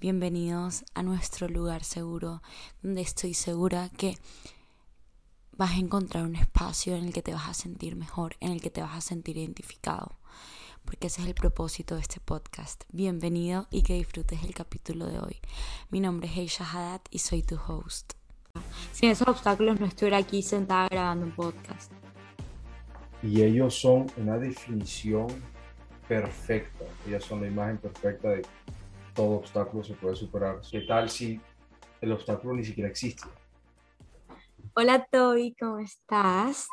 Bienvenidos a nuestro lugar seguro, donde estoy segura que vas a encontrar un espacio en el que te vas a sentir mejor, en el que te vas a sentir identificado, porque ese es el propósito de este podcast. Bienvenido y que disfrutes el capítulo de hoy. Mi nombre es Heisha Haddad y soy tu host. Sin esos obstáculos no estuviera aquí sentada grabando un podcast. Y ellos son una definición perfecta, ellos son la imagen perfecta de todo obstáculo se puede superar. ¿Qué tal si el obstáculo ni siquiera existe? Hola Toby, ¿cómo estás?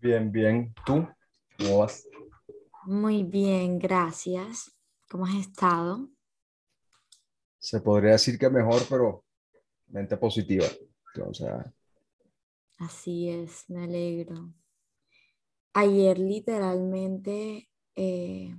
Bien, bien. ¿Tú? ¿Cómo vas? Muy bien, gracias. ¿Cómo has estado? Se podría decir que mejor, pero mente positiva. O sea... Así es, me alegro. Ayer literalmente eh,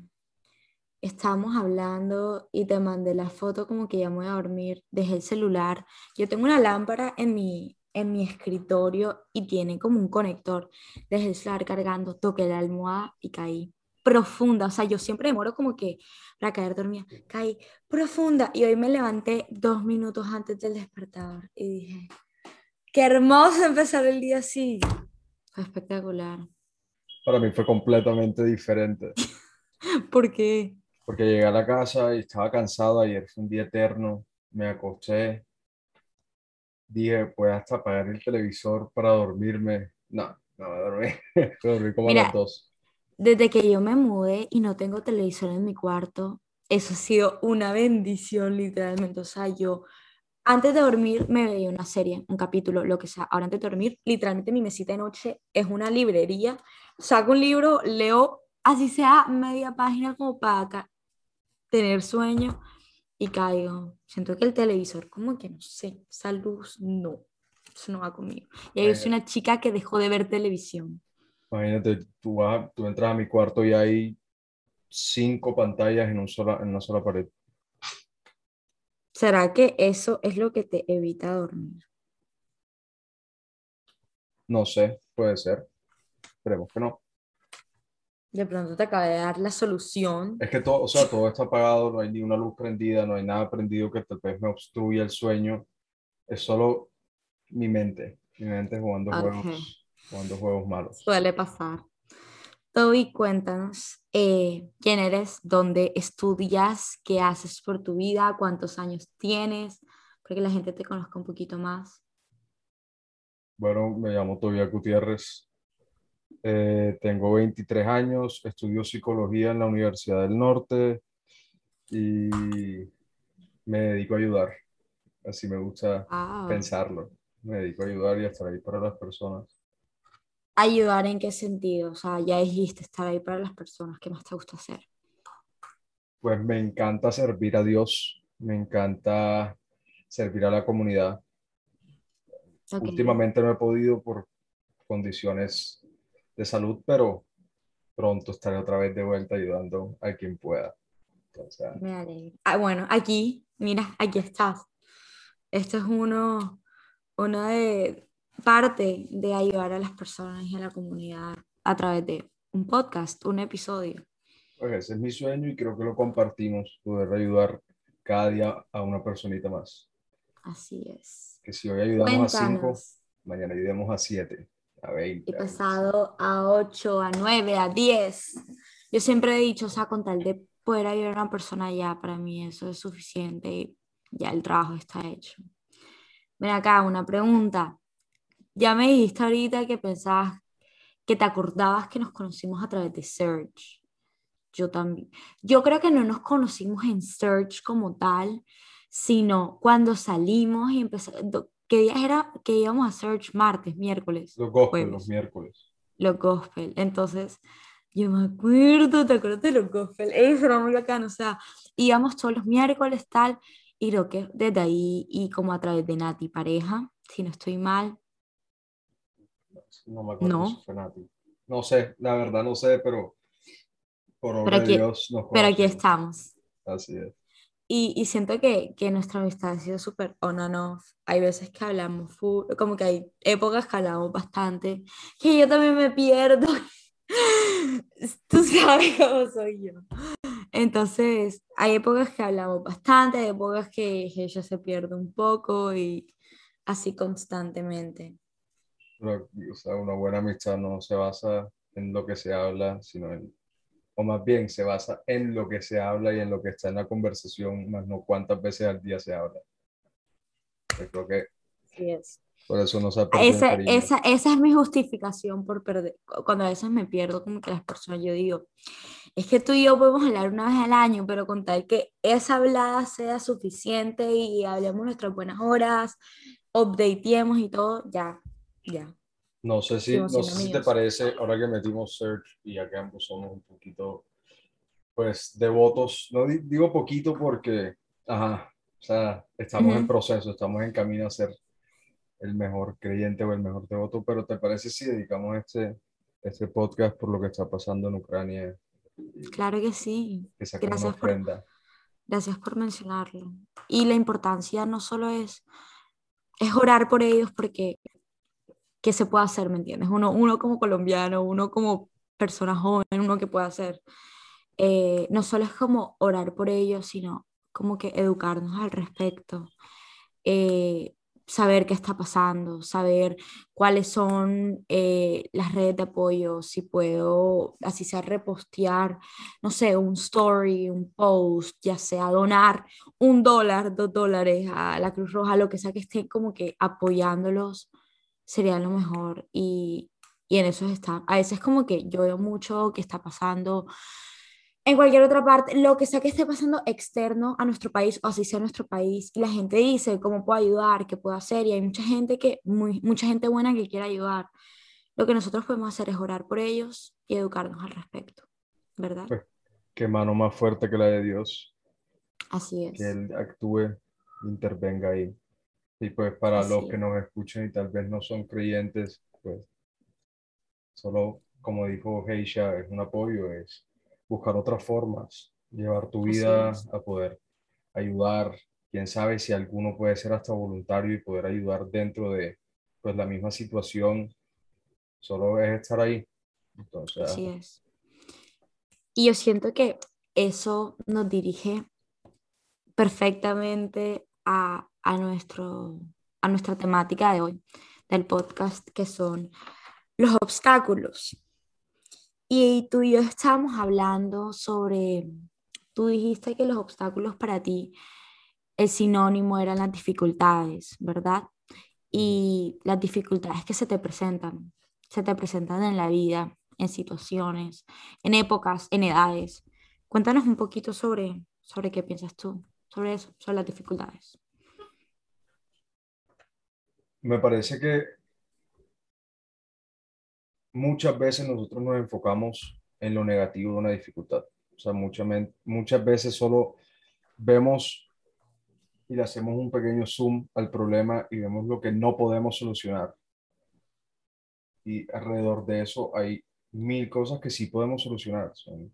estábamos hablando y te mandé la foto como que ya me voy a dormir, dejé el celular. Yo tengo una lámpara en mi, en mi escritorio y tiene como un conector. Dejé el celular cargando, toqué la almohada y caí profunda. O sea, yo siempre demoro como que para caer dormida. Caí profunda y hoy me levanté dos minutos antes del despertador y dije, qué hermoso empezar el día así. Fue espectacular. Para mí fue completamente diferente. ¿Por qué? Porque llegué a la casa y estaba cansado, ayer fue un día eterno, me acosté, dije, voy hasta apagar el televisor para dormirme. No, no me dormí, dormí como a las dos. Desde que yo me mudé y no tengo televisor en mi cuarto, eso ha sido una bendición literalmente. O sea, yo antes de dormir me veía una serie, un capítulo, lo que sea. Ahora antes de dormir, literalmente mi mesita de noche es una librería. Saco un libro, leo así sea media página como para tener sueño y caigo. Siento que el televisor, como que no sé, esa luz, no, eso no va conmigo. Y yo soy una chica que dejó de ver televisión. Imagínate, tú, vas, tú entras a mi cuarto y hay cinco pantallas en, un sola, en una sola pared. ¿Será que eso es lo que te evita dormir? No sé, puede ser. Esperemos que no. De pronto te acaba de dar la solución. Es que todo, o sea, todo está apagado, no hay ni una luz prendida, no hay nada prendido que tal vez me obstruya el sueño. Es solo mi mente, mi mente jugando juegos, jugando juegos malos. Suele pasar. Toby, cuéntanos eh, quién eres, dónde estudias, qué haces por tu vida, cuántos años tienes, para que la gente te conozca un poquito más. Bueno, me llamo Toby Gutiérrez, eh, tengo 23 años, estudio psicología en la Universidad del Norte y me dedico a ayudar. Así me gusta pensarlo. Me dedico a ayudar y a estar ahí para las personas. ¿Ayudar en qué sentido? O sea, ya dijiste estar ahí para las personas. ¿Qué más te gusta hacer? Pues me encanta servir a Dios, me encanta servir a la comunidad. Últimamente no he podido por condiciones de salud, pero pronto estaré otra vez de vuelta ayudando a quien pueda. Me alegro. Ah, bueno, aquí, mira, aquí estás. Esto es uno, uno de parte de ayudar a las personas y a la comunidad a través de un podcast, un episodio. Pues ese es mi sueño y creo que lo compartimos, poder ayudar cada día a una personita más. Así es. Que si hoy ayudamos a cinco, mañana ayudemos a siete a 20. He pasado a 8, a 9, a 10. Yo siempre he dicho, o sea, con tal de poder ayudar a una persona ya, para mí eso es suficiente y ya el trabajo está hecho. Ven acá, una pregunta. Ya me dijiste ahorita que pensabas, que te acordabas que nos conocimos a través de Search. Yo también. Yo creo que no nos conocimos en Search como tal, sino cuando salimos y empezamos, ¿Qué días era que íbamos a search martes, miércoles? Los gospel, los miércoles. Los gospel. Entonces, yo me acuerdo, ¿te acuerdas de los gospel? Eso era muy bacano, o sea, íbamos todos los miércoles, tal, Y creo que desde ahí y como a través de Nati pareja, si no estoy mal. No me acuerdo no. si fue Nati. No sé, la verdad no sé, pero por obra pero aquí, de Dios nos Pero aquí estamos. Así es. Y, y siento que, que, nuestra amistad ha sido súper on and off. Hay veces que hablamos, full, como que hay épocas que hablamos bastante, que yo también me pierdo. Tú sabes cómo soy yo. Entonces, hay épocas que hablamos bastante, hay épocas que ella se pierde un poco y así constantemente. Pero, o sea, una buena amistad no se basa en lo que se habla, sino en, o más bien se basa en lo que se habla y en lo que está en la conversación, más no cuántas veces al día se habla. Yo creo que sí es. por eso no se esa, esa, esa es mi justificación por perder, cuando a veces me pierdo como que las personas, yo digo, es que tú y yo podemos hablar una vez al año, pero con tal que esa hablada sea suficiente y hablemos nuestras buenas horas, updateemos y todo, ya, ya. No sé si, no sé si te parece, ahora que metimos search y acá ambos somos un poquito, pues, devotos, no digo poquito porque, ajá, o sea, estamos en proceso, estamos en camino a ser el mejor creyente o el mejor devoto, pero ¿te parece si dedicamos este, este podcast por lo que está pasando en Ucrania? Claro que sí. Que gracias, por, gracias por mencionarlo. Y la importancia no solo es, es orar por ellos porque qué se puede hacer, ¿me entiendes? Uno, uno como colombiano, uno como persona joven, uno que puede hacer. Eh, no solo es como orar por ellos, sino como que educarnos al respecto. Eh, saber qué está pasando, saber cuáles son eh, las redes de apoyo, si puedo, así sea repostear, no sé, un story, un post, ya sea donar un dólar, dos dólares a la Cruz Roja, lo que sea que esté como que apoyándolos sería lo mejor y, y en eso está. A veces como que yo veo mucho que está pasando en cualquier otra parte, lo que sea que esté pasando externo a nuestro país o así sea nuestro país, y la gente dice cómo puedo ayudar, qué puedo hacer, y hay mucha gente que, muy, mucha gente buena que quiere ayudar. Lo que nosotros podemos hacer es orar por ellos y educarnos al respecto, ¿verdad? Pues, qué mano más fuerte que la de Dios. Así es. Que Él actúe, intervenga ahí. Y pues para los que nos escuchan y tal vez no son creyentes, pues solo como dijo Heisha, es un apoyo, es buscar otras formas, llevar tu vida a poder ayudar. Quién sabe si alguno puede ser hasta voluntario y poder ayudar dentro de pues, la misma situación. Solo es estar ahí. Entonces, Así es. Y yo siento que eso nos dirige perfectamente a, a, nuestro, a nuestra temática de hoy, del podcast, que son los obstáculos. Y tú y yo estábamos hablando sobre, tú dijiste que los obstáculos para ti, el sinónimo eran las dificultades, ¿verdad? Y las dificultades que se te presentan, se te presentan en la vida, en situaciones, en épocas, en edades. Cuéntanos un poquito sobre, sobre qué piensas tú, sobre eso, sobre las dificultades. Me parece que muchas veces nosotros nos enfocamos en lo negativo de una dificultad. O sea, muchas, muchas veces solo vemos y le hacemos un pequeño zoom al problema y vemos lo que no podemos solucionar. Y alrededor de eso hay mil cosas que sí podemos solucionar. Son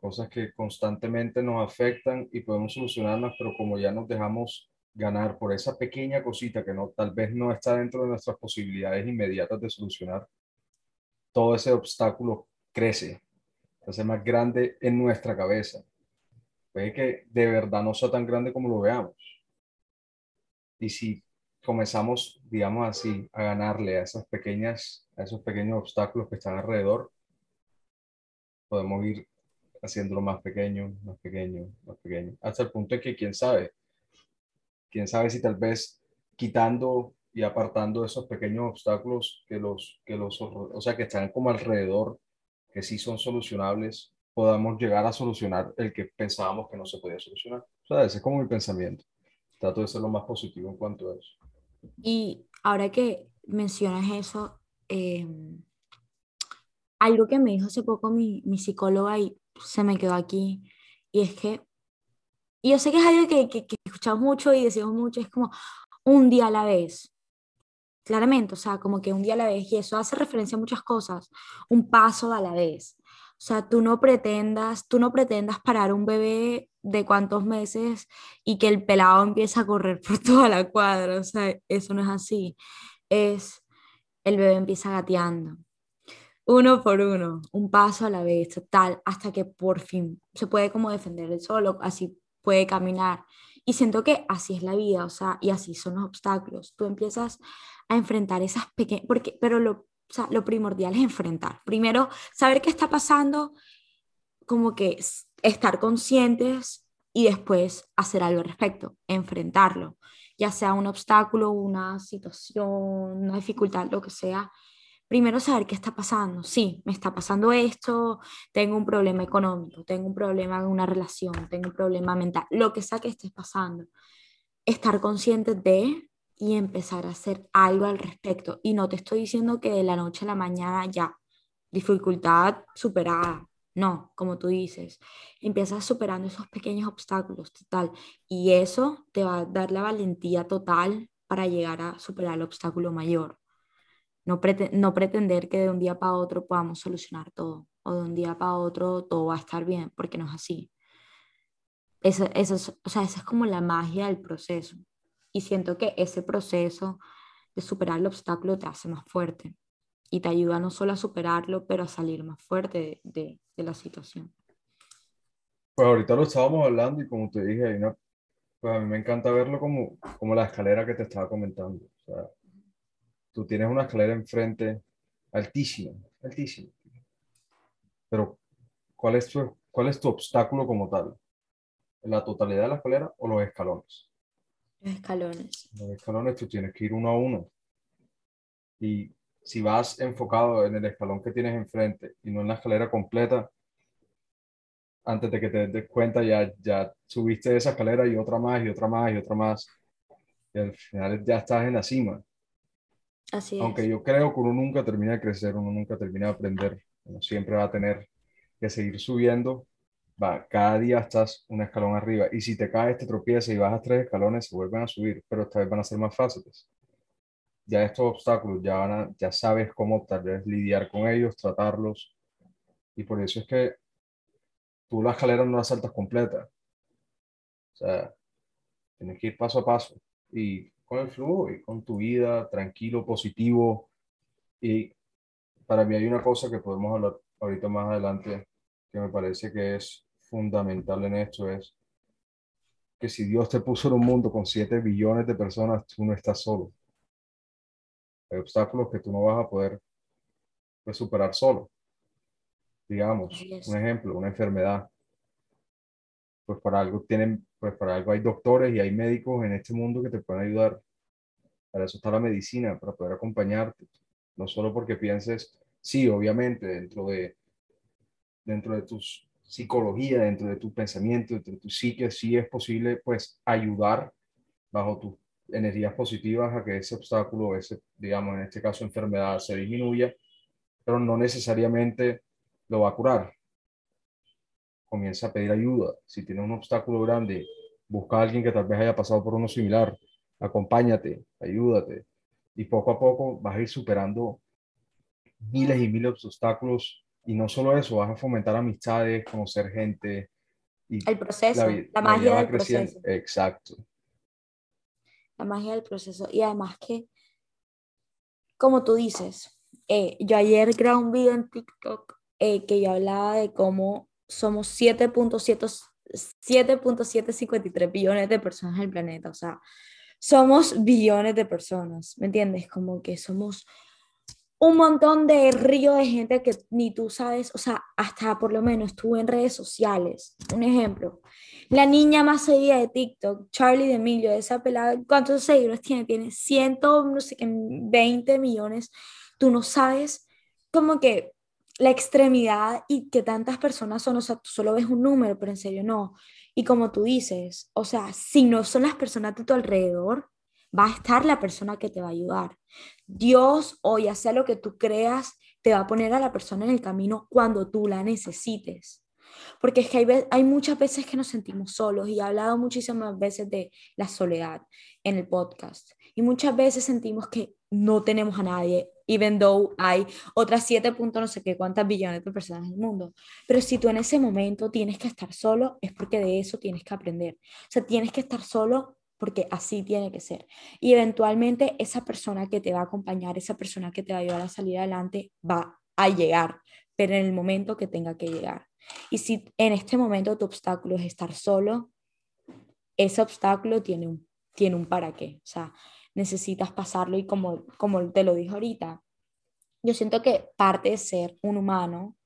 cosas que constantemente nos afectan y podemos solucionarlas, pero como ya nos dejamos ganar por esa pequeña cosita que no, tal vez no está dentro de nuestras posibilidades inmediatas de solucionar, todo ese obstáculo crece, se hace más grande en nuestra cabeza. Puede que de verdad no sea tan grande como lo veamos. Y si comenzamos, digamos así, a ganarle a esas pequeñas, a esos pequeños obstáculos que están alrededor, podemos ir haciéndolo más pequeño, más pequeño, más pequeño, hasta el punto en que quién sabe, quién sabe si tal vez quitando y apartando esos pequeños obstáculos que los, que los, o sea, que están como alrededor, que sí son solucionables, podamos llegar a solucionar el que pensábamos que no se podía solucionar. O sea, ese es como mi pensamiento. Trato de ser lo más positivo en cuanto a eso. Y ahora que mencionas eso, eh, algo que me dijo hace poco mi, mi psicóloga y se me quedó aquí, y es que Y yo sé que es algo que, que, escuchamos mucho y decimos mucho, es como un día a la vez. Claramente, o sea, como que un día a la vez, y eso hace referencia a muchas cosas, un paso a la vez. O sea, tú no pretendas, tú no pretendas parar un bebé de cuántos meses y que el pelado empiece a correr por toda la cuadra, o sea, eso no es así. Es el bebé empieza gateando, uno por uno, un paso a la vez, tal, hasta que por fin se puede como defender el solo, así puede caminar. Y siento que así es la vida, o sea, y así son los obstáculos. Tú empiezas a enfrentar esas pequeñas, porque, pero lo, o lo primordial es enfrentar. Primero, saber qué está pasando, como que estar conscientes y después hacer algo al respecto, enfrentarlo, ya sea un obstáculo, una situación, una dificultad, lo que sea, primero saber qué está pasando. Sí, me está pasando esto, tengo un problema económico, tengo un problema en una relación, tengo un problema mental, lo que sea que esté pasando. Estar consciente de y empezar a hacer algo al respecto. Y no te estoy diciendo que de la noche a la mañana ya, dificultad superada. No, como tú dices, empiezas superando esos pequeños obstáculos, total. Y eso te va a dar la valentía total para llegar a superar el obstáculo mayor. No, no pretender que de un día para otro podamos solucionar todo o de un día para otro todo va a estar bien, porque no es así. Eso, eso, o sea, esa es como la magia del proceso. Y siento que ese proceso de superar el obstáculo te hace más fuerte y te ayuda no solo a superarlo, pero a salir más fuerte de, de, la situación. Pues ahorita lo estábamos hablando y como te dije, pues a mí me encanta verlo como, como la escalera que te estaba comentando. O sea, tú tienes una escalera enfrente altísima, altísima. Pero, ¿cuál es tu, cuál es tu obstáculo como tal? ¿La totalidad de la escalera o los escalones? Los escalones. Los escalones tú tienes que ir uno a uno. Y si vas enfocado en el escalón que tienes enfrente y no en la escalera completa, antes de que te des cuenta ya, ya subiste esa escalera y otra más y otra más y otra más. Y al final ya estás en la cima. Aunque yo creo que uno nunca termina de crecer, uno nunca termina de aprender, uno siempre va a tener que seguir subiendo. Va, cada día estás un escalón arriba y si te caes, te tropiezas y bajas tres escalones, se vuelven a subir, pero esta vez van a ser más fáciles. Ya estos obstáculos, ya, van ya sabes cómo tal vez lidiar con ellos, tratarlos. Y por eso es que tú la escalera no la saltas completa. O sea, tienes que ir paso a paso. Y con el flujo y con tu vida, tranquilo, positivo. Y para mí hay una cosa que podemos hablar ahorita más adelante que me parece que es fundamental en esto, es que si Dios te puso en un mundo con 7 billones de personas, tú no estás solo. Hay obstáculos que tú no vas a poder pues, superar solo. Digamos, un ejemplo, una enfermedad. Pues para algo tienen pues para algo hay doctores y hay médicos en este mundo que te pueden ayudar. Para eso está la medicina, para poder acompañarte. No solo porque pienses, sí, obviamente, dentro de, dentro de tu psicología, dentro de tu pensamiento, dentro de tu psique, sí es posible, pues, ayudar bajo tus energías positivas a que ese obstáculo, ese, digamos, en este caso, enfermedad, se disminuya, pero no necesariamente lo va a curar comienza a pedir ayuda. Si tienes un obstáculo grande, busca a alguien que tal vez haya pasado por uno similar. Acompáñate, ayúdate. Y poco a poco vas a ir superando miles y miles de obstáculos. Y no solo eso, vas a fomentar amistades, conocer gente. Y el proceso, la, magia del proceso. Exacto. La magia del proceso. Y además que, como tú dices, eh, yo ayer grabé un video en TikTok eh, que yo hablaba de cómo somos 7.753 billones de personas en el planeta, o sea, somos billones de personas, ¿me entiendes? Como que somos un montón de río de gente que ni tú sabes, o sea, hasta por lo menos tú en redes sociales. Un ejemplo, la niña más seguida de TikTok, Charlie D'Amelio, esa pelada, ¿cuántos seguidores tiene? Tiene 100, no sé qué, 20 millones. Tú no sabes como que la extremidad y que tantas personas son, o sea, tú solo ves un número, pero en serio no. Y como tú dices, o sea, si no son las personas de tu alrededor, va a estar la persona que te va a ayudar. Dios o ya sea lo que tú creas, te va a poner a la persona en el camino cuando tú la necesites. Porque es que hay, hay muchas veces que nos sentimos solos y he hablado muchísimas veces de la soledad en el podcast. Y muchas veces sentimos que no tenemos a nadie, even though hay otras 7 puntos, no sé qué cuántas billones de personas en el mundo. Pero si tú en ese momento tienes que estar solo, es porque de eso tienes que aprender. O sea, tienes que estar solo porque así tiene que ser. Y eventualmente esa persona que te va a acompañar, esa persona que te va a ayudar a salir adelante, va a llegar, pero en el momento que tenga que llegar. Y si en este momento tu obstáculo es estar solo, ese obstáculo tiene un, tiene un para qué. O sea, necesitas pasarlo y como, como te lo dije ahorita, yo siento que parte de ser un humano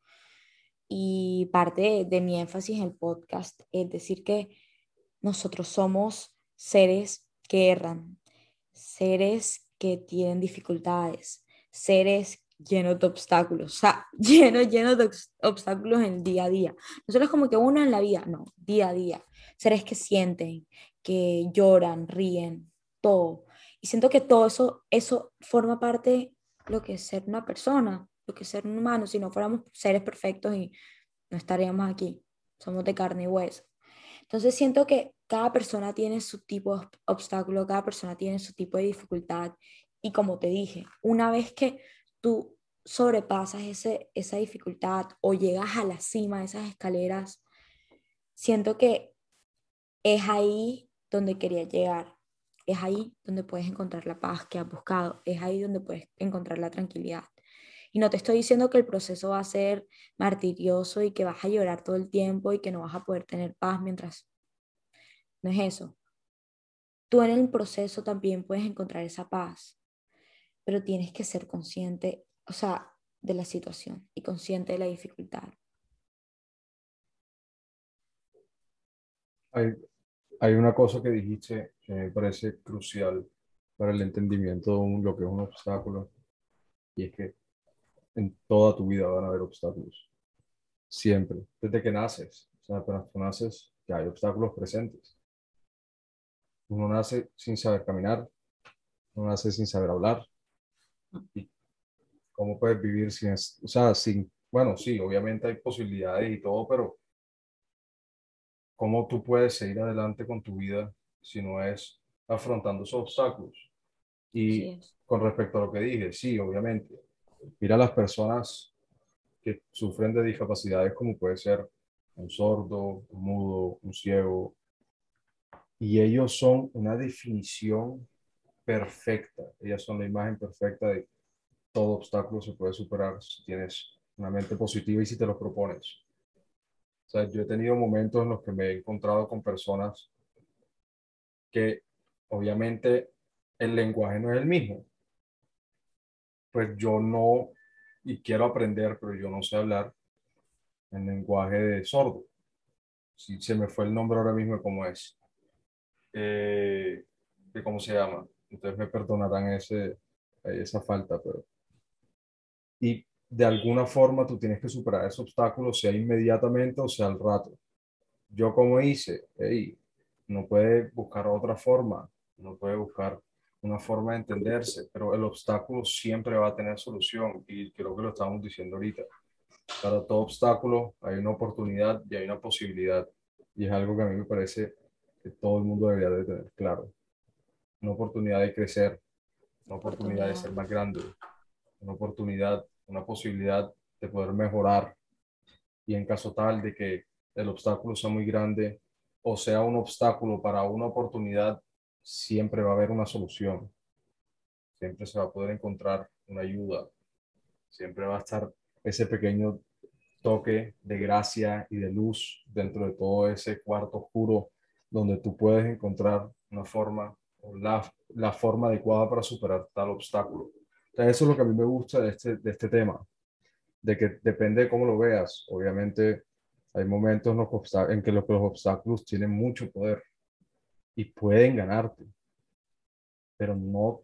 y parte de, de mi énfasis en el podcast es decir que nosotros somos seres que erran, seres que tienen dificultades, seres llenos de obstáculos, o sea, llenos, llenos de obstáculos en el día a día. No solo es como que uno en la vida, no, día a día. Seres que sienten, que lloran, ríen, todo. Y siento que todo eso, eso forma parte de lo que es ser una persona, lo que es ser un humano. Si no fuéramos seres perfectos y no estaríamos aquí. Somos de carne y hueso. Entonces siento que cada persona tiene su tipo de obstáculo, cada persona tiene su tipo de dificultad. Y como te dije, una vez que tú sobrepasas ese, esa dificultad o llegas a la cima de esas escaleras, siento que es ahí donde quería llegar. Es ahí donde puedes encontrar la paz que has buscado. Es ahí donde puedes encontrar la tranquilidad. Y no te estoy diciendo que el proceso va a ser martirioso y que vas a llorar todo el tiempo y que no vas a poder tener paz mientras... No es eso. Tú en el proceso también puedes encontrar esa paz, pero tienes que ser consciente, o sea, de la situación y consciente de la dificultad. Hay una cosa que dijiste que me parece crucial para el entendimiento de lo que es un obstáculo, y es que en toda tu vida van a haber obstáculos. Siempre, desde que naces. O sea, apenas tú naces, ya hay obstáculos presentes. Uno nace sin saber caminar, uno nace sin saber hablar. ¿Y ¿Cómo puedes vivir sin, o sea, sin, bueno, sí, obviamente hay posibilidades y todo, pero ¿cómo tú puedes seguir adelante con tu vida si no es afrontando esos obstáculos? Y con respecto a lo que dije, sí, obviamente, mira a las personas que sufren de discapacidades como puede ser un sordo, un mudo, un ciego, y ellos son una definición perfecta, ellas son la imagen perfecta de todo obstáculo se puede superar si tienes una mente positiva y si te lo propones. O sea, yo he tenido momentos en los que me he encontrado con personas que obviamente el lenguaje no es el mismo. Pues yo no, y quiero aprender, pero yo no sé hablar en lenguaje de sordo. Si se me fue el nombre ahora mismo cómo es. Eh, de cómo se llama. Entonces me perdonarán ese, esa falta, pero y de alguna forma tú tienes que superar ese obstáculo, sea inmediatamente o sea al rato. Yo como hice, hey, no puede buscar otra forma, no puede buscar una forma de entenderse, pero el obstáculo siempre va a tener solución y creo que lo estamos diciendo ahorita. Para todo obstáculo hay una oportunidad y hay una posibilidad y es algo que a mí me parece que todo el mundo debería de tener claro. Una oportunidad de crecer, una oportunidad de ser más grande, una oportunidad, una posibilidad de poder mejorar y en caso tal de que el obstáculo sea muy grande o sea un obstáculo para una oportunidad, siempre va a haber una solución. Siempre se va a poder encontrar una ayuda. Siempre va a estar ese pequeño toque de gracia y de luz dentro de todo ese cuarto oscuro donde tú puedes encontrar una forma o la, la forma adecuada para superar tal obstáculo eso es lo que a mí me gusta de este, de este tema, de que depende de cómo lo veas. Obviamente hay momentos en, que los, los obstáculos tienen mucho poder y pueden ganarte, pero no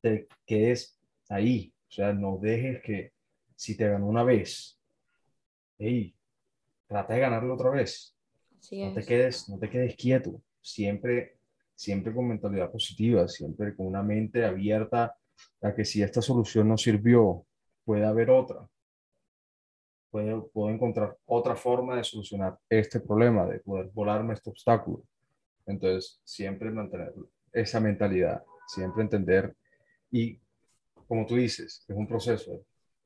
te quedes ahí. O sea, no dejes que si te ganó una vez, hey, trata de ganarlo otra vez. no te quedes, no te quedes quieto. Siempre, siempre con mentalidad positiva, siempre con una mente abierta a que si esta solución no sirvió, puede haber otra. puedo, puedo encontrar otra forma de solucionar este problema, de poder volarme este obstáculo. Entonces, siempre mantener esa mentalidad, siempre entender y, como tú dices, es un proceso,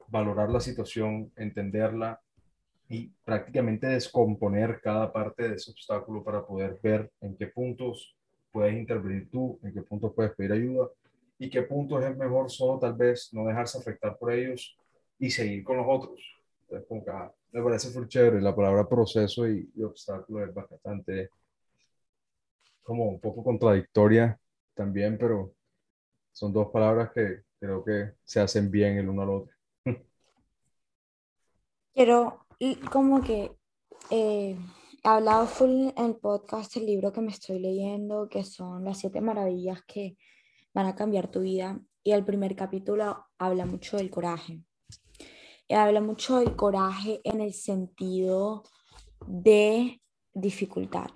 valorar la situación, entenderla y prácticamente descomponer cada parte de ese obstáculo para poder ver en qué puntos puedes intervenir tú, en qué puntos puedes pedir ayuda y qué puntos es mejor solo tal vez no dejarse afectar por ellos y seguir con los otros. Entonces, como que, ah, me parece muy chévere, la palabra proceso y, y obstáculo es bastante como un poco contradictoria también, pero son dos palabras que creo que se hacen bien el uno al otro. Quiero como que eh, he hablado full en el podcast el libro que me estoy leyendo, que son las siete maravillas que van a cambiar tu vida. Y el primer capítulo habla mucho del coraje. Y habla mucho del coraje en el sentido de dificultad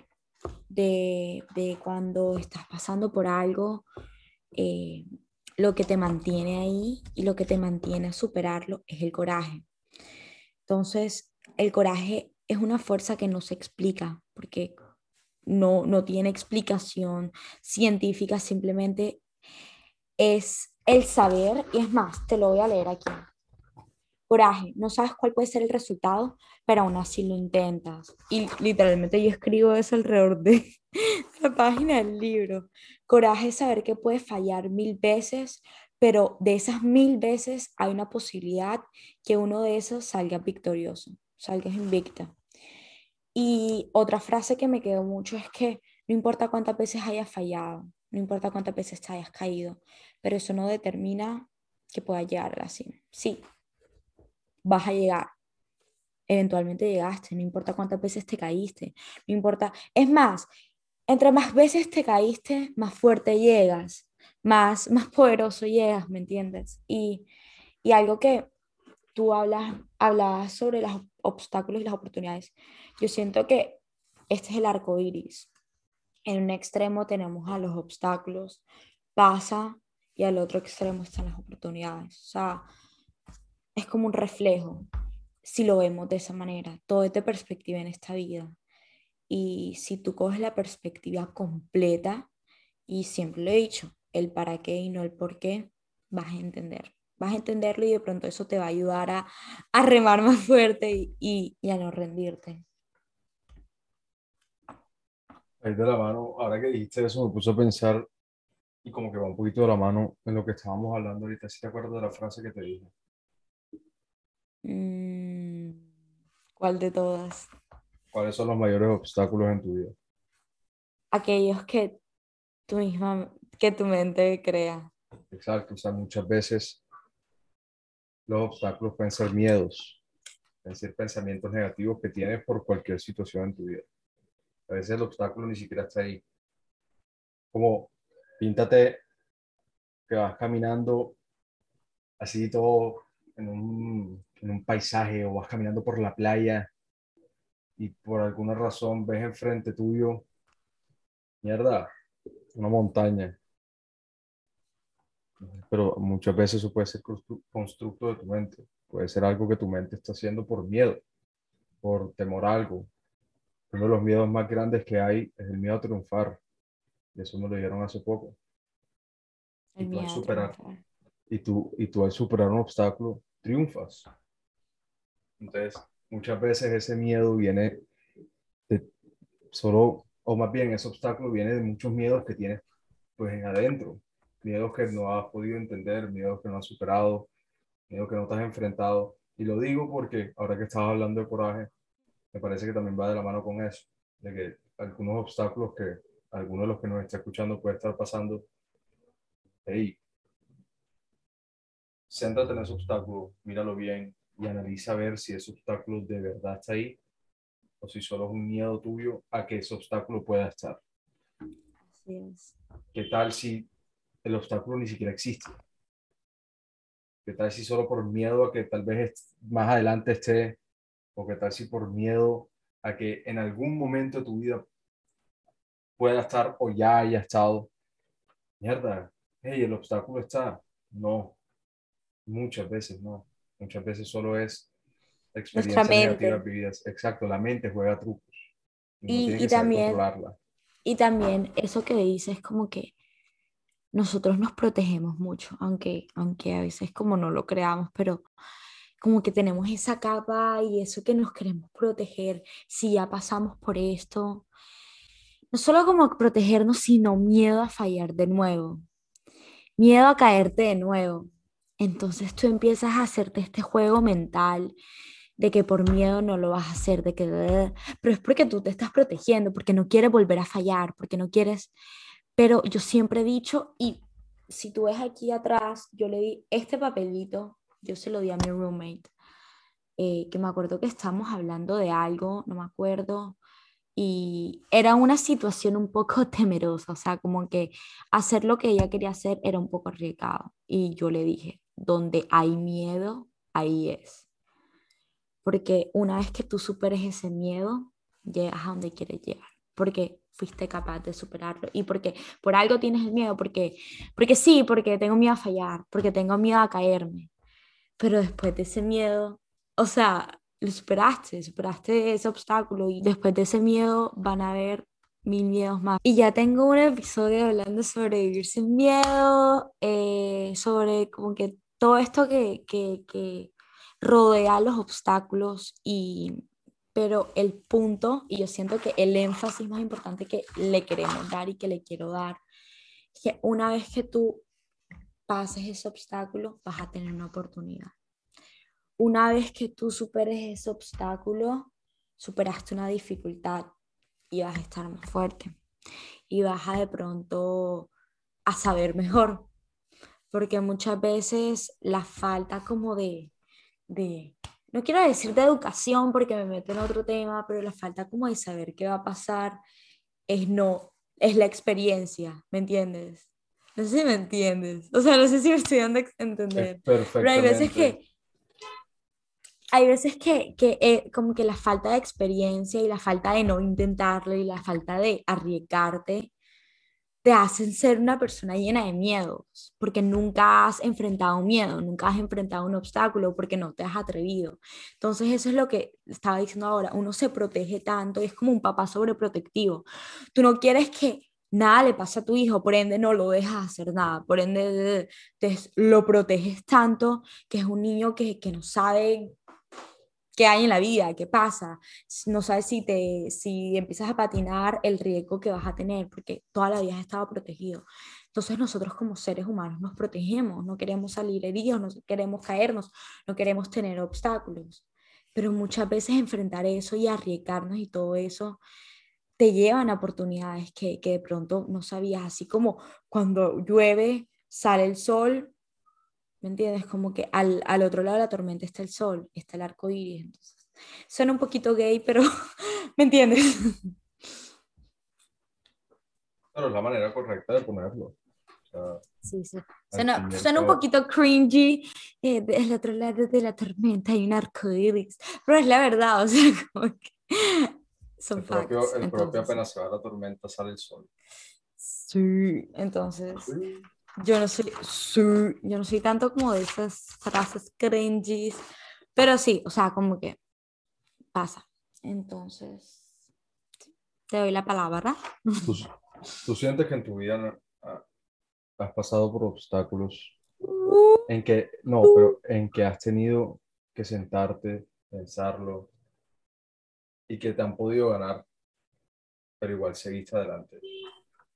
de, cuando estás pasando por algo, eh, lo que te mantiene ahí y lo que te mantiene a superarlo es el coraje. Entonces, el coraje es una fuerza que no se explica porque no, no tiene explicación científica, simplemente es el saber, y es más, te lo voy a leer aquí coraje, no sabes cuál puede ser el resultado, pero aún así lo intentas. Y literalmente yo escribo eso alrededor de la página del libro. Coraje es saber que puedes fallar mil veces, pero de esas mil veces hay una posibilidad que uno de esos salga victorioso, salga invicta. Y otra frase que me quedó mucho es que no importa cuántas veces hayas fallado, no importa cuántas veces hayas caído, pero eso no determina que puedas llegar a la cima. Sí, vas a llegar. Eventualmente llegaste, no importa cuántas veces te caíste, no importa. Es más, entre más veces te caíste, más fuerte llegas, más, más poderoso llegas, ¿me entiendes? Y, y algo que tú hablas, hablas sobre los obstáculos y las oportunidades. Yo siento que este es el arco iris. En un extremo tenemos a los obstáculos, pasa, y al otro extremo están las oportunidades. O sea, es como un reflejo, si lo vemos de esa manera. Todo es de perspectiva en esta vida. Y si tú coges la perspectiva completa, y siempre lo he dicho, el para qué y no el por qué, vas a entender. Vas a entenderlo y de pronto eso te va a ayudar a, a remar más fuerte y, y, a no rendirte. Ahí de la mano, ahora que dijiste eso, me puso a pensar y como que va un poquito de la mano en lo que estábamos hablando ahorita. Si te acuerdas de la frase que te dije? Mm, ¿Cuál de todas? ¿Cuáles son los mayores obstáculos en tu vida? Aquellos que tú misma, que tu mente crea. Exacto, o sea, muchas veces los obstáculos pueden ser miedos, pueden ser pensamientos negativos que tienes por cualquier situación en tu vida. A veces el obstáculo ni siquiera está ahí. Como píntate que vas caminando así todo en un en un paisaje o vas caminando por la playa y por alguna razón ves enfrente tuyo, mierda, una montaña. Pero muchas veces eso puede ser constructo de tu mente. Puede ser algo que tu mente está haciendo por miedo, por temor a algo. Uno de los miedos más grandes que hay es el miedo a triunfar. Y eso me lo dijeron hace poco. y tú, al superar, y, tú, y tú al superar un obstáculo, triunfas. Entonces, muchas veces ese miedo viene de solo, o más bien ese obstáculo viene de muchos miedos que tienes pues en adentro, miedos que no has podido entender, miedos que no has superado, miedos que no te has enfrentado. Y lo digo porque ahora que estabas hablando de coraje, me parece que también va de la mano con eso, de que algunos obstáculos que alguno de los que nos está escuchando puede estar pasando, hey, céntrate en ese obstáculo, míralo bien, y analiza a ver si ese obstáculo de verdad está ahí o si solo es un miedo tuyo a que ese obstáculo pueda estar. Así es. ¿Qué tal si el obstáculo ni siquiera existe? ¿Qué tal si solo por miedo a que tal vez más adelante esté? ¿O qué tal si por miedo a que en algún momento de tu vida pueda estar o ya haya estado? Mierda, hey, el obstáculo está. No, muchas veces no. Muchas veces solo es experiencias negativas vividas. Exacto, la mente juega trucos. Y, también, y también eso que dices como que nosotros nos protegemos mucho, aunque, aunque a veces como no lo creamos, pero como que tenemos esa capa y eso que nos queremos proteger si ya pasamos por esto. No solo como protegernos, sino miedo a fallar de nuevo, miedo a caerte de nuevo. Entonces tú empiezas a hacerte este juego mental de que por miedo no lo vas a hacer, de que, pero es porque tú te estás protegiendo, porque no quieres volver a fallar, porque no quieres, pero yo siempre he dicho, y si tú ves aquí atrás, yo le di este papelito, yo se lo di a mi roommate, eh, que me acuerdo que estábamos hablando de algo, no me acuerdo, y era una situación un poco temerosa, o sea, como que hacer lo que ella quería hacer era un poco arriesgado. Y yo le dije, donde hay miedo, ahí es. Porque una vez que tú superes ese miedo, llegas a donde quieres llegar. Porque fuiste capaz de superarlo y porque por algo tienes el miedo, porque, porque sí, porque tengo miedo a fallar, porque tengo miedo a caerme. Pero después de ese miedo, o sea, lo superaste, superaste ese obstáculo y después de ese miedo van a haber mil miedos más. Y ya tengo un episodio hablando sobre vivir sin miedo, eh, sobre como que todo esto que, que, que rodea los obstáculos y pero el punto, y yo siento que el énfasis más importante que le queremos dar y que le quiero dar, es que una vez que tú pases ese obstáculo, vas a tener una oportunidad. Una vez que tú superes ese obstáculo, superaste una dificultad y vas a estar más fuerte. Y vas a de pronto a saber mejor. Porque muchas veces la falta como de, de, no quiero decir de educación porque me meto en otro tema, pero la falta como de saber qué va a pasar es no, es la experiencia, ¿me entiendes? No sé si me entiendes. O sea, no sé si me estoy dando a entender. Pero hay veces que, hay veces que, que eh, como que la falta de experiencia y la falta de no intentarlo y la falta de arriesgarte te hacen ser una persona llena de miedos, porque nunca has enfrentado un miedo, nunca has enfrentado un obstáculo, porque no te has atrevido. Entonces eso es lo que estaba diciendo ahora, uno se protege tanto, es como un papá sobreprotectivo. Tú no quieres que nada le pase a tu hijo, por ende no lo dejas hacer nada, por ende te, lo proteges tanto que es un niño que, que no sabe qué hay en la vida, qué pasa, no sabes si, te, si empiezas a patinar el riesgo que vas a tener, porque toda la vida has estado protegido. Entonces nosotros como seres humanos nos protegemos, no queremos salir heridos, no queremos caernos, no queremos tener obstáculos, pero muchas veces enfrentar eso y arriesgarnos y todo eso te llevan a oportunidades que, que de pronto no sabías, así como cuando llueve, sale el sol, ¿Me entiendes? Como que al, al, otro lado de la tormenta está el sol, está el arco iris. Entonces, suena un poquito gay, pero ¿me entiendes? Pero es la manera correcta de ponerlo. sí, sí. Suena, suena, un poquito cringy. Eh, del otro lado de la tormenta hay un arco iris. Pero es la verdad, o sea, como que son el propio, el propio apenas se va la tormenta sale el sol. Sí, entonces yo no soy, yo no soy tanto como de esas frases cringy, pero sí, o sea, como que pasa. Entonces, te doy la palabra. ¿Tú, sientes que en tu vida has pasado por obstáculos en que, no, pero en que has tenido que sentarte, pensarlo y que te han podido ganar, pero igual seguiste adelante?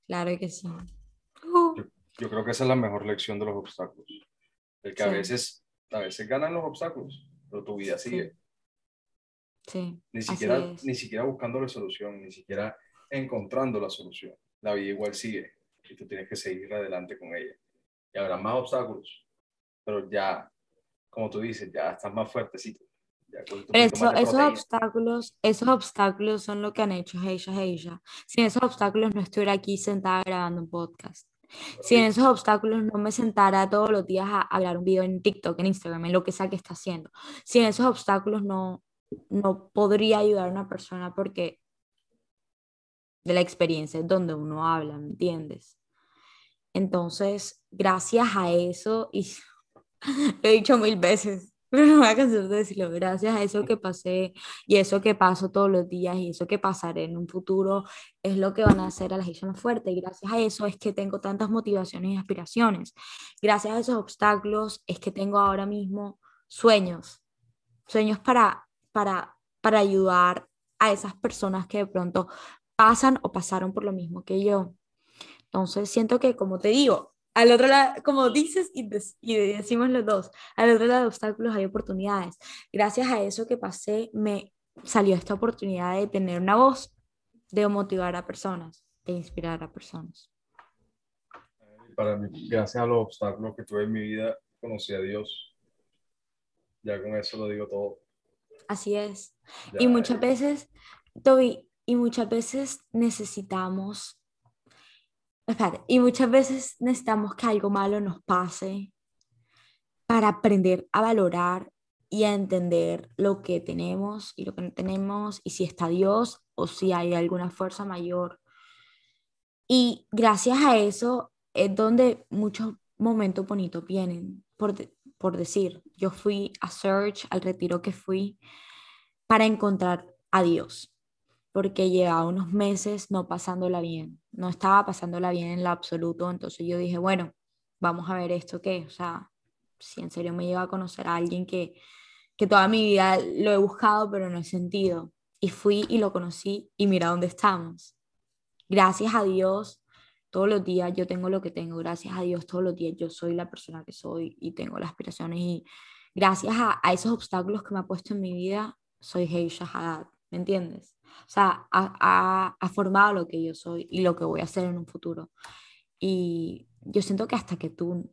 Claro que sí. Yo creo que esa es la mejor lección de los obstáculos. El que a, veces, a veces ganan los obstáculos, pero tu vida sigue. Sí. Ni siquiera, ni siquiera buscando la solución, ni siquiera encontrando la solución. La vida igual sigue y tú tienes que seguir adelante con ella. Y habrá más obstáculos, pero ya, como tú dices, ya estás más fuertecito. esos obstáculos, esos obstáculos son lo que han hecho Heisha Heisha. Sin esos obstáculos no estuviera aquí sentada grabando un podcast. Si en esos obstáculos no me sentara todos los días a, hablar un video en TikTok, en Instagram, en lo que sea que está haciendo, si en esos obstáculos no, no podría ayudar a una persona porque de la experiencia es donde uno habla, ¿me entiendes? Entonces, gracias a eso, y lo he dicho mil veces, pero no voy a cansar de decirlo, gracias a eso que pasé y eso que paso todos los días y eso que pasaré en un futuro es lo que van a hacer a la gente más fuerte y gracias a eso es que tengo tantas motivaciones y aspiraciones. Gracias a esos obstáculos es que tengo ahora mismo sueños, sueños para, para, para ayudar a esas personas que de pronto pasan o pasaron por lo mismo que yo. Entonces siento que, como te digo, al otro lado, como dices y, decimos los dos, al otro lado de obstáculos hay oportunidades. Gracias a eso que pasé, me salió esta oportunidad de tener una voz, de motivar a personas, de inspirar a personas. Para mí, gracias a los obstáculos que tuve en mi vida, conocí a Dios. Ya con eso lo digo todo. Así es. y muchas veces, Toby, y muchas veces necesitamos y muchas veces necesitamos que algo malo nos pase para aprender a valorar y a entender lo que tenemos y lo que no tenemos y si está Dios o si hay alguna fuerza mayor. Y gracias a eso es donde muchos momentos bonitos vienen. Por, por decir, yo fui a Search, al retiro que fui, para encontrar a Dios porque llevaba unos meses no pasándola bien, no estaba pasándola bien en lo absoluto, entonces yo dije, bueno, vamos a ver esto qué, o sea, si en serio me lleva a conocer a alguien que, que toda mi vida lo he buscado, pero no he sentido. Y fui y lo conocí y mira dónde estamos. Gracias a Dios, todos los días yo tengo lo que tengo, gracias a Dios todos los días yo soy la persona que soy y tengo las aspiraciones y gracias a, a esos obstáculos que me ha puesto en mi vida, soy Heisha Haddad, ¿me entiendes? O sea, ha, ha, formado lo que yo soy y lo que voy a hacer en un futuro. Y yo siento que hasta que tú,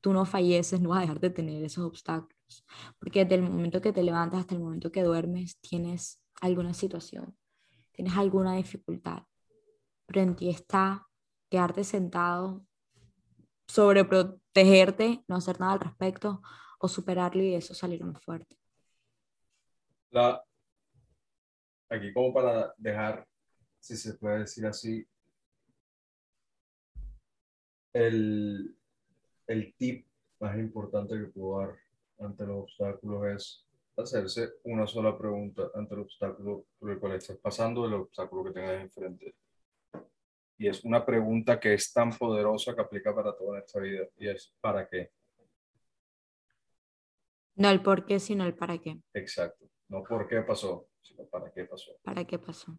tú no falleces, no vas a dejar de tener esos obstáculos. Porque desde el momento que te levantas hasta el momento que duermes, tienes alguna situación, tienes alguna dificultad. Pero en ti está quedarte sentado, sobreprotegerte, no hacer nada al respecto o superarlo y de eso salir más fuerte. La, aquí como para dejar, si se puede decir así, el, el tip más importante que puedo dar ante los obstáculos es hacerse una sola pregunta ante el obstáculo por el cual estás pasando, el obstáculo que tengas enfrente. Y es una pregunta que es tan poderosa que aplica para toda esta vida y es ¿para qué? No el por qué, sino el para qué. Exacto. No por qué pasó, para qué pasó. ¿Para qué pasó?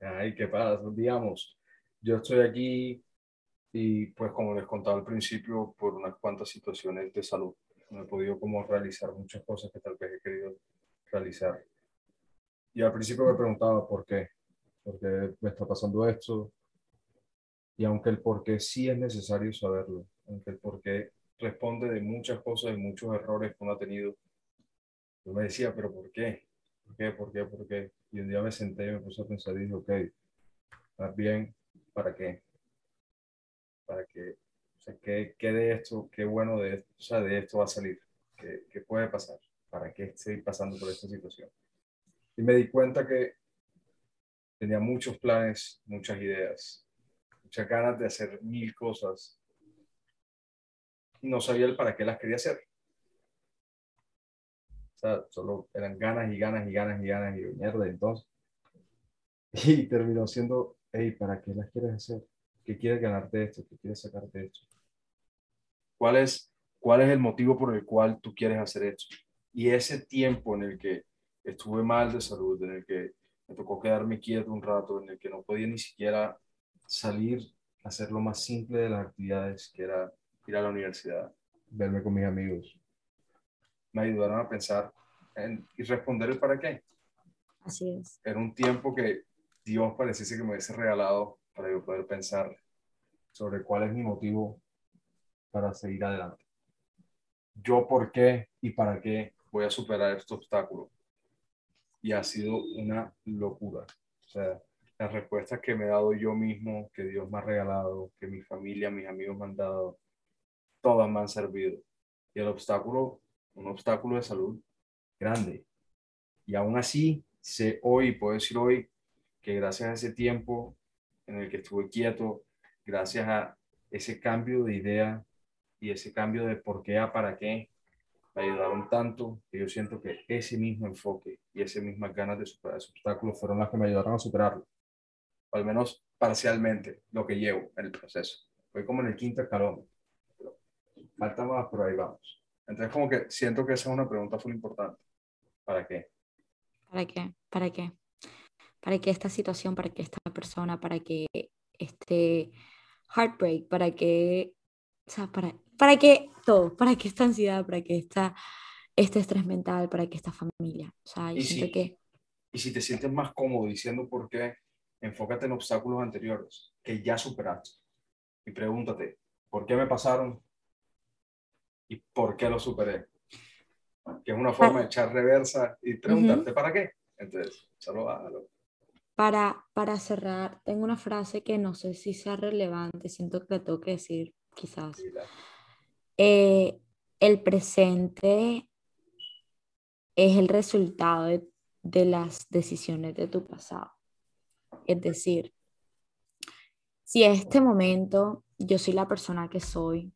Ay, qué pasa, digamos, yo estoy aquí y pues como les contaba al principio, por unas cuantas situaciones de salud, no he podido como realizar muchas cosas que tal vez he querido realizar. Y al principio me preguntaba por qué, por qué me está pasando esto. Y aunque el por qué sí es necesario saberlo, aunque el por qué responde de muchas cosas, de muchos errores que uno ha tenido, yo me decía, pero ¿por qué? ¿Por qué? ¿Por qué? ¿Por qué? Y un día me senté y me puse a pensar y dije, ok, más bien, ¿para qué? ¿Para qué? O sea, ¿qué, ¿qué, de esto, qué bueno de esto, o sea, de esto va a salir? ¿Qué, ¿Qué puede pasar? ¿Para qué estoy pasando por esta situación? Y me di cuenta que tenía muchos planes, muchas ideas, muchas ganas de hacer mil cosas. Y no sabía el para qué las quería hacer. Sea, solo eran ganas y ganas y ganas y ganas y mierda, entonces. Y terminó siendo, hey, ¿para qué las quieres hacer? ¿Qué quieres ganarte de esto? ¿Qué quieres sacarte de esto? ¿Cuál es, ¿Cuál es el motivo por el cual tú quieres hacer esto? Y ese tiempo en el que estuve mal de salud, en el que me tocó quedarme quieto un rato, en el que no podía ni siquiera salir a hacer lo más simple de las actividades, que era ir a la universidad, verme con mis amigos, me ayudaron a pensar en, y responder el para qué. Así es. Era un tiempo que Dios pareciese que me hubiese regalado para yo poder pensar sobre cuál es mi motivo para seguir adelante. Yo por qué y para qué voy a superar este obstáculo. Y ha sido una locura. O sea, las respuestas que me he dado yo mismo, que Dios me ha regalado, que mi familia, mis amigos me han dado, todas me han servido. Y el obstáculo un obstáculo de salud grande. Y aún así, sé hoy, puedo decir hoy, que gracias a ese tiempo en el que estuve quieto, gracias a ese cambio de idea y ese cambio de por qué a para qué, ayudaron tanto que yo siento que ese mismo enfoque y esas mismas ganas de superar ese obstáculo fueron las que me ayudaron a superarlo. Al menos parcialmente lo que llevo en el proceso. Fue como en el quinto escalón. falta más, pero ahí vamos. Entonces como que siento que esa es una pregunta muy importante. ¿Para qué? ¿Para qué? ¿Para qué? ¿Para qué esta situación? ¿Para qué esta persona? ¿Para qué este heartbreak? ¿Para qué? O sea, para, ¿para qué todo? ¿Para qué esta ansiedad? ¿Para qué esta, este estrés mental? ¿Para qué esta familia? O sea, yo siento que... Y si te sientes más cómodo diciendo por qué, enfócate en obstáculos anteriores que ya superaste. Y pregúntate, ¿por qué me pasaron? ¿Y por qué lo superé? Que es una forma de echar reversa y preguntarte, ¿para qué? Entonces, solo hágalo. Para, para cerrar, tengo una frase que no sé si sea relevante, siento que tengo que decir, quizás. Eh, el presente es el resultado de, de las decisiones de tu pasado. Es decir, si en este momento yo soy la persona que soy,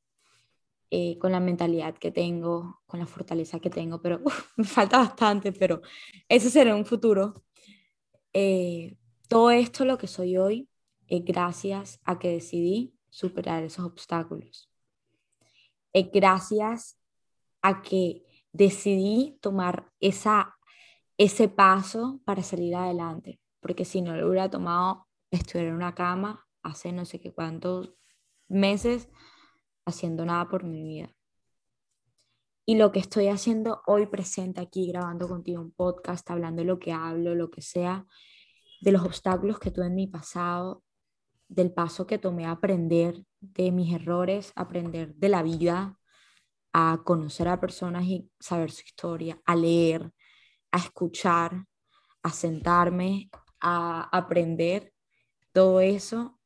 eh, con la mentalidad que tengo, con la fortaleza que tengo, pero me falta bastante, pero ese será un futuro. Eh, todo esto, lo que soy hoy, es gracias a que decidí superar esos obstáculos. Es gracias a que decidí tomar esa, ese paso para salir adelante, porque si no lo hubiera tomado, estuviera en una cama hace no sé qué cuántos meses haciendo nada por mi vida. Y lo que estoy haciendo hoy presente aquí, grabando contigo un podcast, hablando de lo que hablo, lo que sea, de los obstáculos que tuve en mi pasado, del paso que tomé a aprender de mis errores, aprender de la vida, a conocer a personas y saber su historia, a leer, a escuchar, a sentarme, a aprender. Todo eso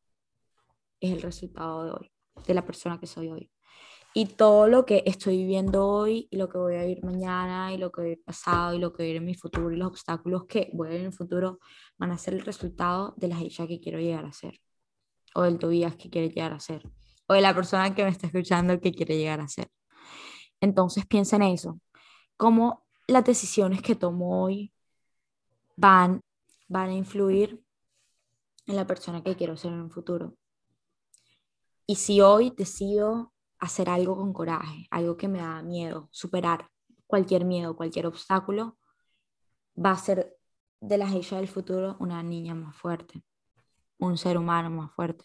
es el resultado de hoy de la persona que soy hoy. Y todo lo que estoy viviendo hoy y lo que voy a vivir mañana y lo que he pasado y lo que voy a vivir en mi futuro y los obstáculos que voy a vivir en el futuro van a ser el resultado de las hechas que quiero llegar a ser o del Tobías que quiere llegar a ser o de la persona que me está escuchando que quiere llegar a ser. Entonces piensa en eso, cómo las decisiones que tomo hoy van, van a influir en la persona que quiero ser en un futuro. Y si hoy decido hacer algo con coraje, algo que me da miedo, superar cualquier miedo, cualquier obstáculo, va a ser de las hijas del futuro una niña más fuerte, un ser humano más fuerte.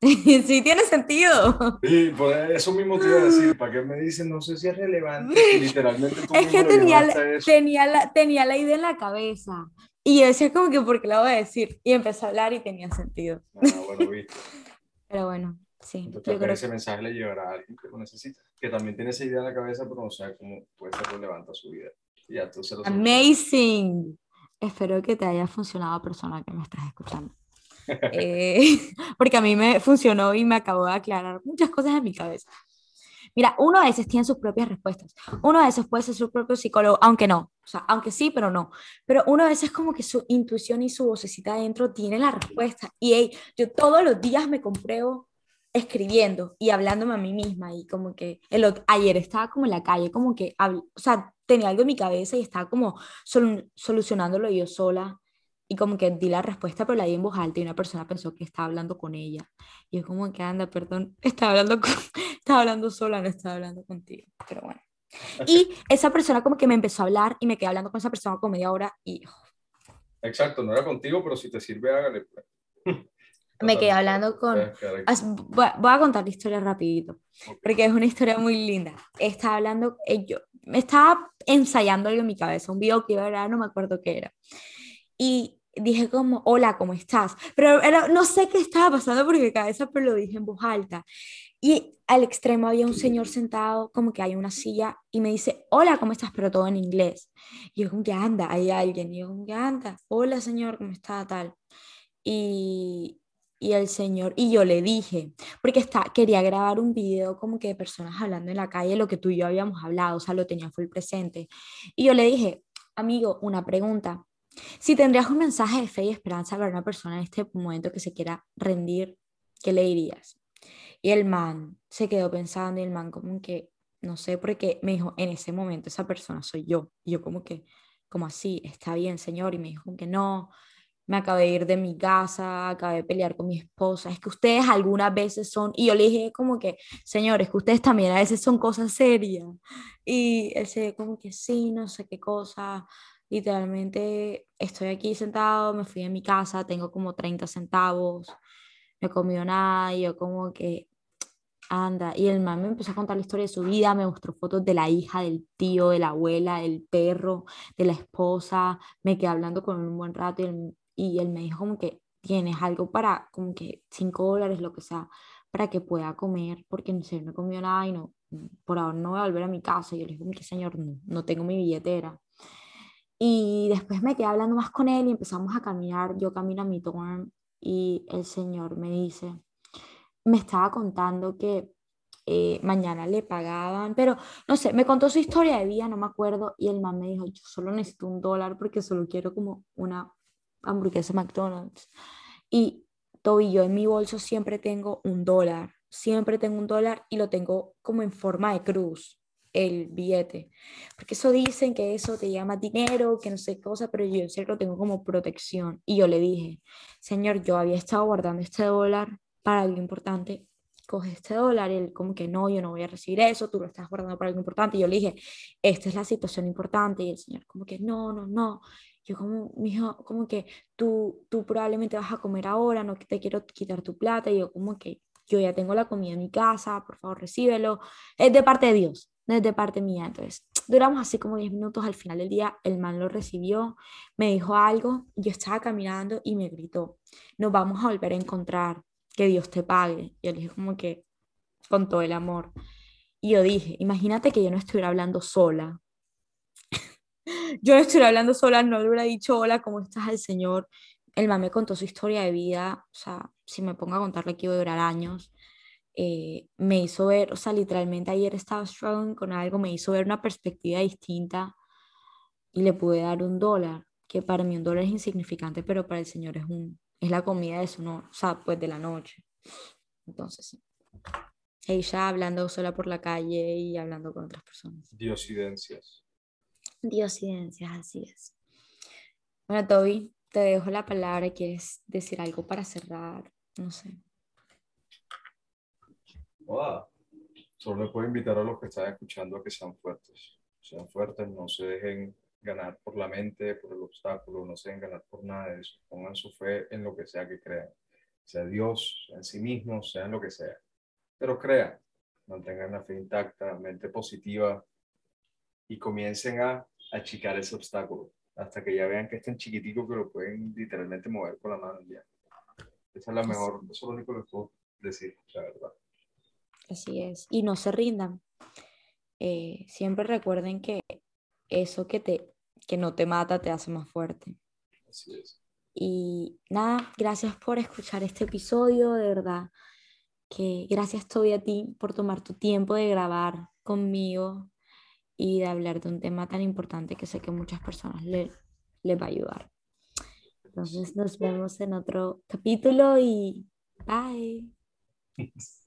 Sí, tiene sentido. Sí, pues eso mismo te iba a decir, ¿para qué me dicen? No sé si es relevante. Literalmente es que tenía tenía, la, tenía la idea en la cabeza, y yo decía como que, ¿por qué la voy a decir? Y empezó a hablar y tenía sentido. Ah, bueno, pero bueno, sí. Entonces, creo ese mensaje le llevará a alguien que lo necesita, que también tiene esa idea en la cabeza, pero no sabe cómo puede ser relevante a su vida. ya, tú se lo Amazing. Espero que te haya funcionado, persona que me estás escuchando. eh, porque a mí me funcionó y me acabó de aclarar muchas cosas en mi cabeza. Mira, uno a veces tiene sus propias respuestas. Uno a veces puede ser su propio psicólogo, aunque no. O sea, aunque sí, pero no. Pero uno a veces como que su intuición y su vocecita adentro tiene la respuesta. Y hey, yo todos los días me compruebo escribiendo y hablándome a mí misma. Y como que el, ayer estaba como en la calle, como que, o sea, tenía algo en mi cabeza y estaba como solucionándolo yo sola y como que di la respuesta, pero la di en voz alta y una persona pensó que estaba hablando con ella. Y es como que anda, perdón, estaba hablando, estaba hablando sola, no estaba hablando contigo. Pero bueno. Y esa persona como que me empezó a hablar y me quedé hablando con esa persona como media hora y... Exacto, no era contigo, pero si te sirve, hágale. Pues. me quedé hablando con... Voy a contar la historia rapidito, porque es una historia muy linda. Estaba hablando, eh, yo me estaba ensayando algo en mi cabeza, un video que iba a ver, no me acuerdo qué era. Y dije como, hola, ¿cómo estás? Pero no sé qué estaba pasando porque mi cabeza, pero lo dije en voz alta. Y al extremo había un señor sentado, como que hay una silla, y me dice, hola, ¿cómo estás? Pero todo en inglés. Y yo como que anda, hay alguien. Y yo como que anda, hola señor, ¿cómo está? Tal. Y, y el señor, y yo le dije, porque está, quería grabar un video como que de personas hablando en la calle, lo que tú y yo habíamos hablado, o sea, lo tenía full presente. Y yo le dije, amigo, una pregunta. Si tendrías un mensaje de fe y esperanza para una persona en este momento que se quiera rendir, ¿qué le dirías? Y el man se quedó pensando y el man como que, no sé, porque me dijo, en ese momento esa persona soy yo. Y yo como que, como así, está bien, señor. Y me dijo que no, me acabé de ir de mi casa, acabé de pelear con mi esposa, es que ustedes algunas veces son, y yo le dije como que, señores, que ustedes también a veces son cosas serias. Y él se como que sí, no sé qué cosa, literalmente estoy aquí sentado, me fui a mi casa, tengo como 30 centavos, no he comido nada, y yo como que, anda, y el man me empezó a contar la historia de su vida, me mostró fotos de la hija, del tío, de la abuela, del perro, de la esposa, me quedé hablando con él un buen rato y él y él me dijo como que tienes algo para, como que 5 dólares, lo que sea, para que pueda comer, porque en serio no comió nada y no, por ahora no voy a volver a mi casa. Y yo le dije, señor, no, no tengo mi billetera. Y después me quedé hablando más con él y empezamos a caminar. Yo camino a mi turn y el señor me dice, me estaba contando que eh, mañana le pagaban, pero no sé, me contó su historia de vida, no me acuerdo, y el man me dijo, yo solo necesito un dólar porque solo quiero como una hamburguesa McDonald's. Y Toby, yo en mi bolso siempre tengo un dólar, siempre tengo un dólar y lo tengo como en forma de cruz, el billete. Porque eso dicen que eso te llama dinero, que no sé cosa, pero yo en serio lo tengo como protección. Y yo le dije, señor, yo había estado guardando este dólar para algo importante, coge este dólar, y él como que no, yo no voy a recibir eso, tú lo estás guardando para algo importante. Y yo le dije, esta es la situación importante. Y el señor como que no, no, no. Yo como, mijo, como que tú, tú probablemente vas a comer ahora, no te quiero quitar tu plata. Y yo como que yo ya tengo la comida en mi casa, por favor recíbelo. Es de parte de Dios, no es de parte mía. Entonces, duramos así como 10 minutos. Al final del día, el man lo recibió, me dijo algo, yo estaba caminando y me gritó, nos vamos a volver a encontrar, que Dios te pague. Yo le dije como que con todo el amor. Y yo dije, imagínate que yo no estuviera hablando sola, yo no estoy hablando sola, no le hubiera dicho hola, ¿cómo estás el Señor? El man me contó su historia de vida, o sea, si me pongo a contarle que iba a durar años, eh, me hizo ver, o sea, literalmente ayer estaba struggling con algo, me hizo ver una perspectiva distinta y le pude dar un dólar, que para mí un dólar es insignificante, pero para el Señor es, un, es la comida de su, no, o sea, pues de la noche. Entonces, sí. Ella hablando sola por la calle y hablando con otras personas. Diosidencias. Diosidencias, así es. Bueno, Toby, te dejo la palabra. ¿Quieres decir algo para cerrar? No sé. Solo le puedo invitar a los que están escuchando a que sean fuertes. Sean fuertes, no se dejen ganar por la mente, por el obstáculo, no se dejen ganar por nada de eso. Pongan su fe en lo que sea que crean. Sea Dios, en sí mismos, sea en lo que sea. Pero crean, mantengan la fe intacta, mente positiva y comiencen a achicar ese obstáculo hasta que ya vean que es tan chiquitico que lo pueden literalmente mover con la mano ya. Esa es la mejor, eso es lo único que puedo decir, la verdad. Así es. Y no se rindan. Eh, siempre recuerden que eso que, te, que no te mata te hace más fuerte. Así es. Y nada, gracias por escuchar este episodio, de verdad. Que gracias todavía a ti por tomar tu tiempo de grabar conmigo y de hablar de un tema tan importante que sé que muchas personas le, les va a ayudar. Entonces nos vemos en otro capítulo y bye.